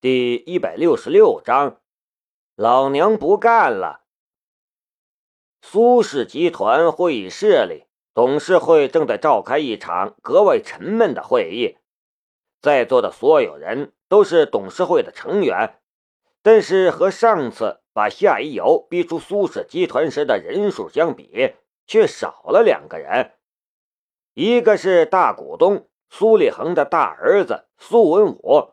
第一百六十六章，老娘不干了。苏氏集团会议室里，董事会正在召开一场格外沉闷的会议。在座的所有人都是董事会的成员，但是和上次把夏一游逼出苏氏集团时的人数相比，却少了两个人。一个是大股东。苏立恒的大儿子苏文武，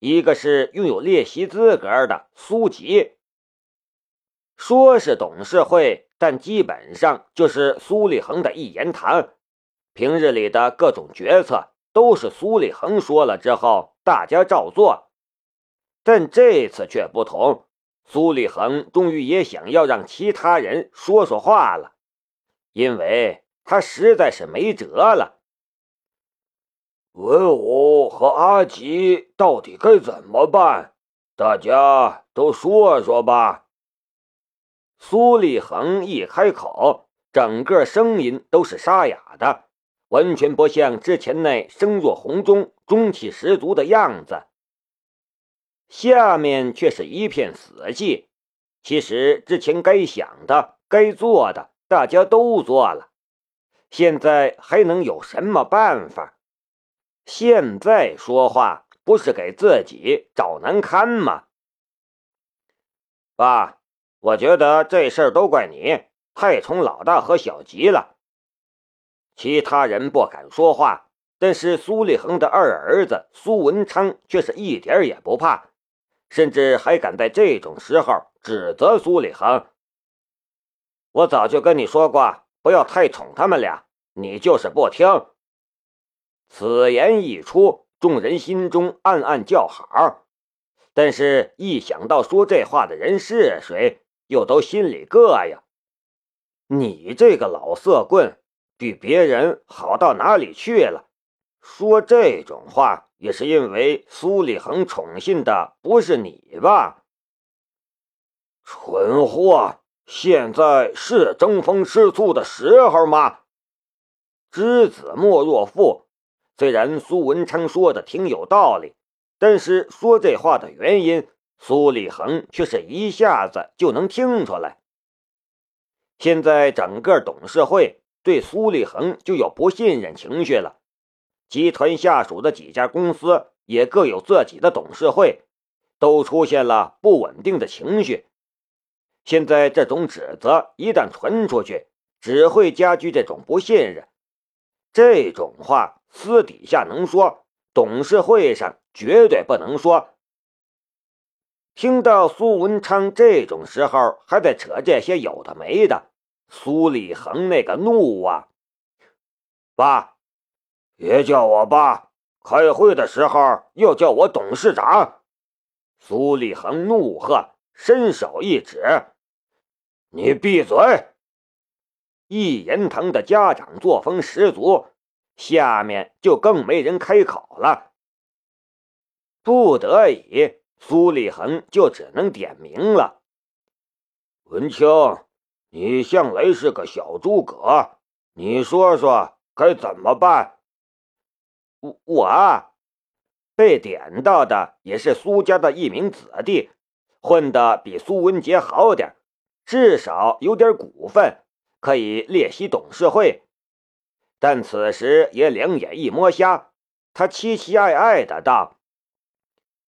一个是拥有列席资格的苏吉。说是董事会，但基本上就是苏立恒的一言堂。平日里的各种决策都是苏立恒说了之后，大家照做。但这次却不同，苏立恒终于也想要让其他人说说话了，因为他实在是没辙了。文武和阿吉到底该怎么办？大家都说说吧。苏立恒一开口，整个声音都是沙哑的，完全不像之前那声若洪钟、中气十足的样子。下面却是一片死寂。其实之前该想的、该做的，大家都做了，现在还能有什么办法？现在说话不是给自己找难堪吗？爸，我觉得这事儿都怪你，太宠老大和小吉了。其他人不敢说话，但是苏立恒的二儿子苏文昌却是一点也不怕，甚至还敢在这种时候指责苏立恒。我早就跟你说过，不要太宠他们俩，你就是不听。此言一出，众人心中暗暗叫好，但是，一想到说这话的人是谁，又都心里膈应。你这个老色棍，比别人好到哪里去了？说这种话，也是因为苏立恒宠信的不是你吧？蠢货！现在是争风吃醋的时候吗？知子莫若父。虽然苏文昌说的挺有道理，但是说这话的原因，苏立恒却是一下子就能听出来。现在整个董事会对苏立恒就有不信任情绪了，集团下属的几家公司也各有自己的董事会，都出现了不稳定的情绪。现在这种指责一旦传出去，只会加剧这种不信任。这种话。私底下能说，董事会上绝对不能说。听到苏文昌这种时候还在扯这些有的没的，苏立恒那个怒啊！爸，别叫我爸，开会的时候要叫我董事长。苏立恒怒喝，伸手一指：“你闭嘴！”一言堂的家长作风十足。下面就更没人开口了，不得已，苏立恒就只能点名了。文清，你向来是个小诸葛，你说说该怎么办？我我，被点到的也是苏家的一名子弟，混得比苏文杰好点，至少有点股份，可以列席董事会。但此时也两眼一摸瞎，他期期爱爱的道：“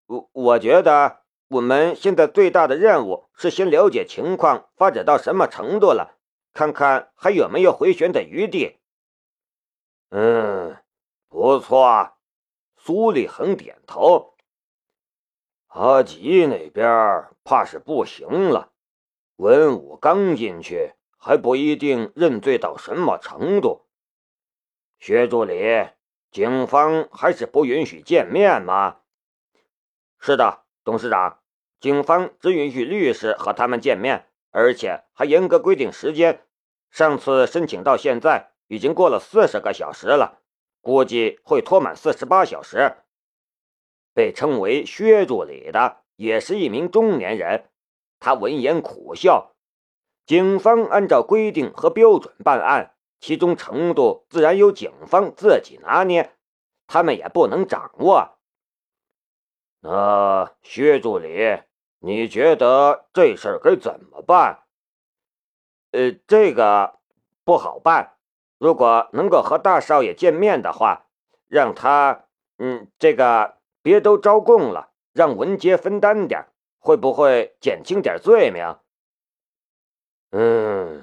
我我觉得我们现在最大的任务是先了解情况发展到什么程度了，看看还有没有回旋的余地。”嗯，不错。苏立恒点头。阿吉那边怕是不行了，文武刚进去还不一定认罪到什么程度。薛助理，警方还是不允许见面吗？是的，董事长，警方只允许律师和他们见面，而且还严格规定时间。上次申请到现在已经过了四十个小时了，估计会拖满四十八小时。被称为薛助理的也是一名中年人，他闻言苦笑。警方按照规定和标准办案。其中程度自然由警方自己拿捏，他们也不能掌握。那薛助理，你觉得这事儿该怎么办？呃，这个不好办。如果能够和大少爷见面的话，让他，嗯，这个别都招供了，让文杰分担点，会不会减轻点罪名？嗯，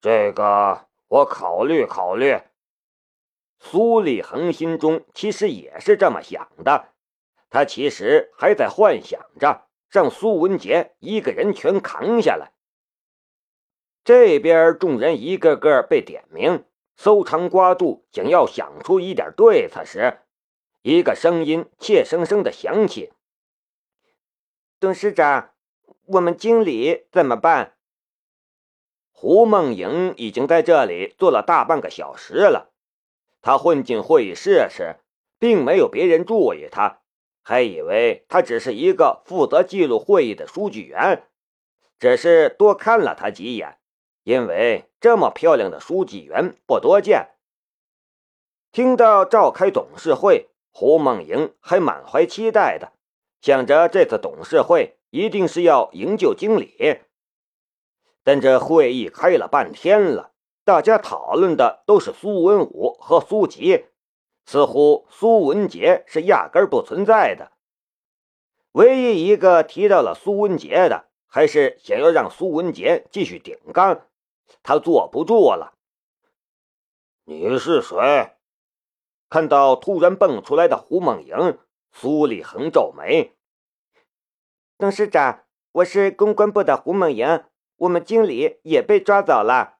这个我考虑考虑。苏立恒心中其实也是这么想的，他其实还在幻想着让苏文杰一个人全扛下来。这边众人一个个被点名，搜肠刮肚，想要想出一点对策时，一个声音怯生生的响起：“董事长，我们经理怎么办？”胡梦莹已经在这里坐了大半个小时了。她混进会议室时，并没有别人注意她，还以为她只是一个负责记录会议的书记员，只是多看了他几眼，因为这么漂亮的书记员不多见。听到召开董事会，胡梦莹还满怀期待的，想着这次董事会一定是要营救经理。但这会议开了半天了，大家讨论的都是苏文武和苏吉，似乎苏文杰是压根不存在的。唯一一个提到了苏文杰的，还是想要让苏文杰继续顶缸。他坐不住了。你是谁？看到突然蹦出来的胡梦莹，苏立恒皱眉。董事长，我是公关部的胡梦莹。我们经理也被抓走了。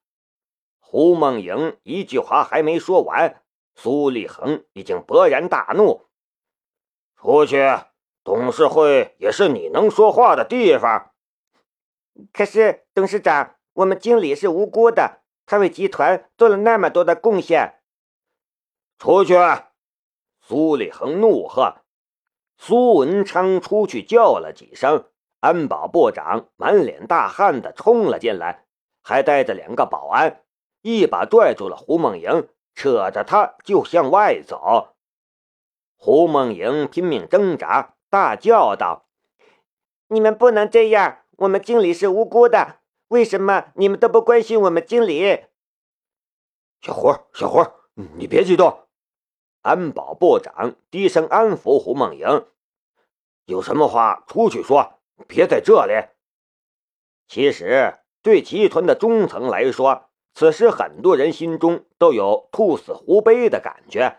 胡梦莹一句话还没说完，苏立恒已经勃然大怒：“出去！董事会也是你能说话的地方。”可是，董事长，我们经理是无辜的，他为集团做了那么多的贡献。出去！苏立恒怒喝。苏文昌出去叫了几声。安保部长满脸大汗的冲了进来，还带着两个保安，一把拽住了胡梦莹，扯着她就向外走。胡梦莹拼命挣扎，大叫道：“你们不能这样！我们经理是无辜的，为什么你们都不关心我们经理？”小胡，小胡，你别激动。安保部长低声安抚胡梦莹：“有什么话出去说。”别在这里。其实，对集团的中层来说，此时很多人心中都有兔死狐悲的感觉。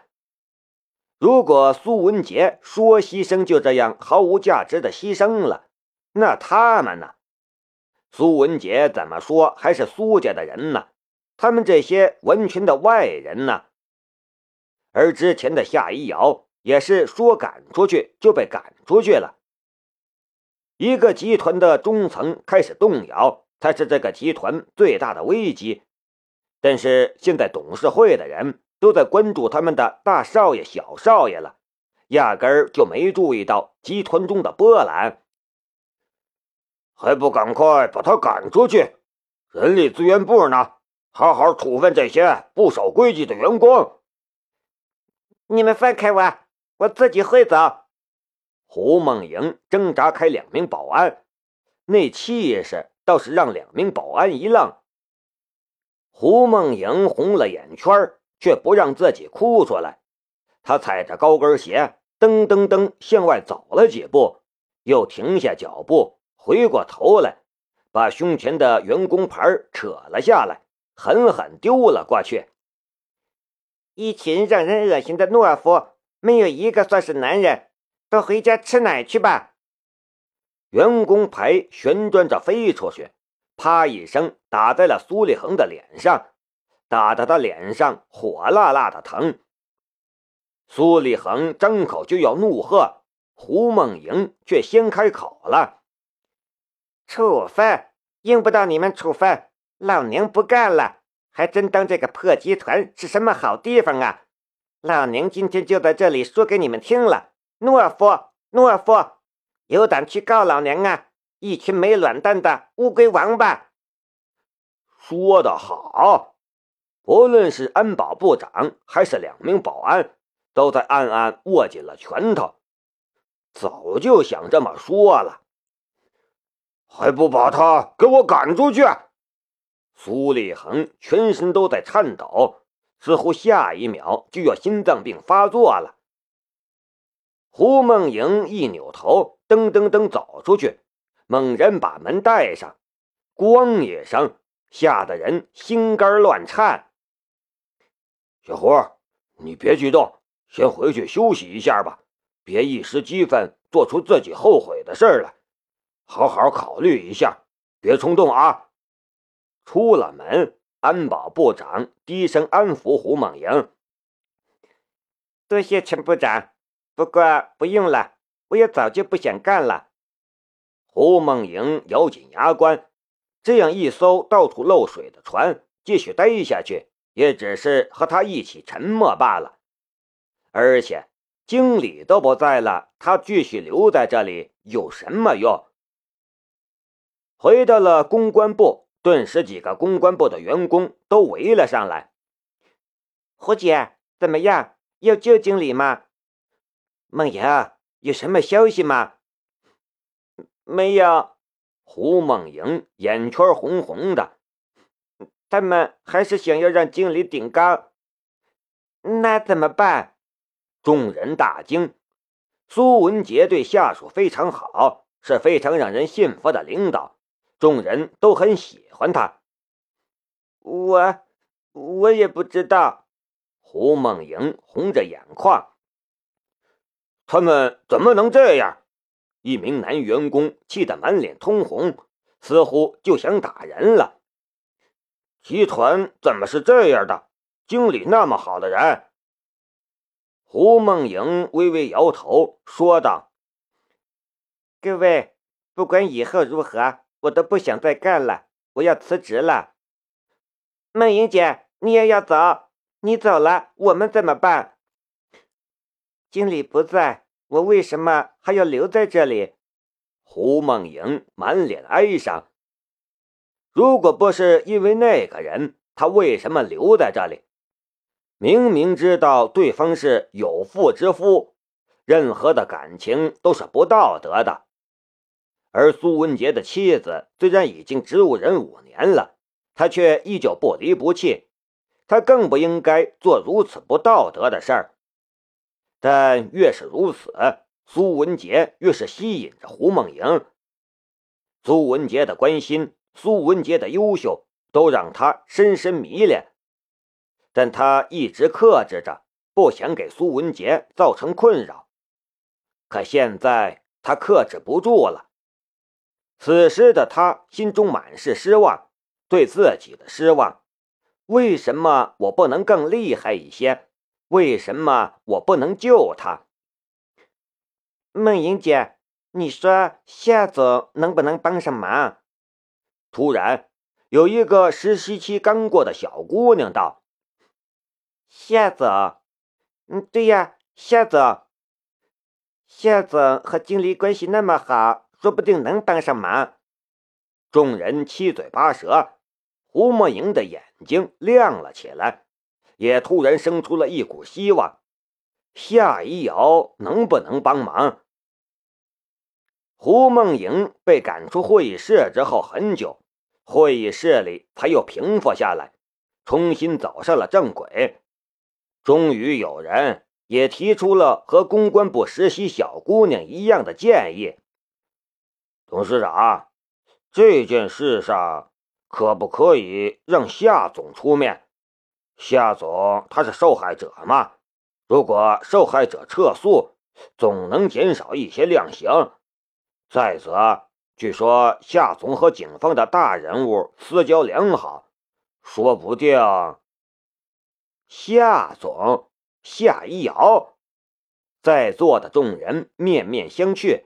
如果苏文杰说牺牲就这样毫无价值的牺牲了，那他们呢？苏文杰怎么说还是苏家的人呢？他们这些文群的外人呢？而之前的夏一瑶也是说赶出去就被赶出去了。一个集团的中层开始动摇，才是这个集团最大的危机。但是现在董事会的人都在关注他们的大少爷、小少爷了，压根儿就没注意到集团中的波澜。还不赶快把他赶出去！人力资源部呢？好好处分这些不守规矩的员工！你们放开我，我自己会走。胡梦莹挣扎开两名保安，那气势倒是让两名保安一愣。胡梦莹红了眼圈，却不让自己哭出来。她踩着高跟鞋，噔噔噔向外走了几步，又停下脚步，回过头来，把胸前的员工牌扯了下来，狠狠丢了过去。一群让人恶心的懦夫，没有一个算是男人。都回家吃奶去吧！员工牌旋转着飞出去，啪一声打在了苏立恒的脸上，打得他脸上火辣辣的疼。苏立恒张口就要怒喝，胡梦莹却先开口了：“处分，用不到你们处分，老娘不干了！还真当这个破集团是什么好地方啊？老娘今天就在这里说给你们听了！”懦夫，懦夫，有胆去告老娘啊！一群没卵蛋的乌龟王八！说得好！不论是安保部长还是两名保安，都在暗暗握紧了拳头。早就想这么说了，还不把他给我赶出去！苏立恒全身都在颤抖，似乎下一秒就要心脏病发作了。胡梦莹一扭头，噔噔噔走出去，猛然把门带上，咣一声，吓得人心肝乱颤。小胡，你别激动，先回去休息一下吧，别一时激愤做出自己后悔的事儿来，好好考虑一下，别冲动啊！出了门，安保部长低声安抚胡梦莹：“多谢陈部长。”不过不用了，我也早就不想干了。胡梦莹咬紧牙关，这样一艘到处漏水的船，继续待下去，也只是和他一起沉没罢了。而且经理都不在了，他继续留在这里有什么用？回到了公关部，顿时几个公关部的员工都围了上来。胡姐，怎么样？要救经理吗？梦莹，有什么消息吗？没有。胡梦莹眼圈红红的，他们还是想要让经理顶缸。那怎么办？众人大惊。苏文杰对下属非常好，是非常让人信服的领导，众人都很喜欢他。我，我也不知道。胡梦莹红着眼眶。他们怎么能这样？一名男员工气得满脸通红，似乎就想打人了。集团怎么是这样的？经理那么好的人。胡梦莹微微摇头，说道：“各位，不管以后如何，我都不想再干了，我要辞职了。梦莹姐，你也要走？你走了，我们怎么办？”经理不在，我为什么还要留在这里？胡梦莹满脸哀伤。如果不是因为那个人，他为什么留在这里？明明知道对方是有妇之夫，任何的感情都是不道德的。而苏文杰的妻子虽然已经植物人五年了，他却依旧不离不弃。他更不应该做如此不道德的事儿。但越是如此，苏文杰越是吸引着胡梦莹。苏文杰的关心，苏文杰的优秀，都让他深深迷恋。但他一直克制着，不想给苏文杰造成困扰。可现在他克制不住了。此时的他心中满是失望，对自己的失望。为什么我不能更厉害一些？为什么我不能救他？梦莹姐，你说夏总能不能帮上忙？突然，有一个实习期刚过的小姑娘道：“夏总，嗯，对呀，夏总，夏总和经理关系那么好，说不定能帮上忙。”众人七嘴八舌，胡梦莹的眼睛亮了起来。也突然生出了一股希望，夏一瑶能不能帮忙？胡梦莹被赶出会议室之后，很久，会议室里才又平复下来，重新走上了正轨。终于有人也提出了和公关部实习小姑娘一样的建议：董事长，这件事上可不可以让夏总出面？夏总他是受害者嘛？如果受害者撤诉，总能减少一些量刑。再则，据说夏总和警方的大人物私交良好，说不定夏总夏一瑶，在座的众人面面相觑。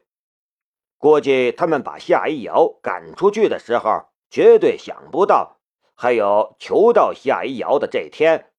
估计他们把夏一瑶赶出去的时候，绝对想不到。还有求到夏一瑶的这天。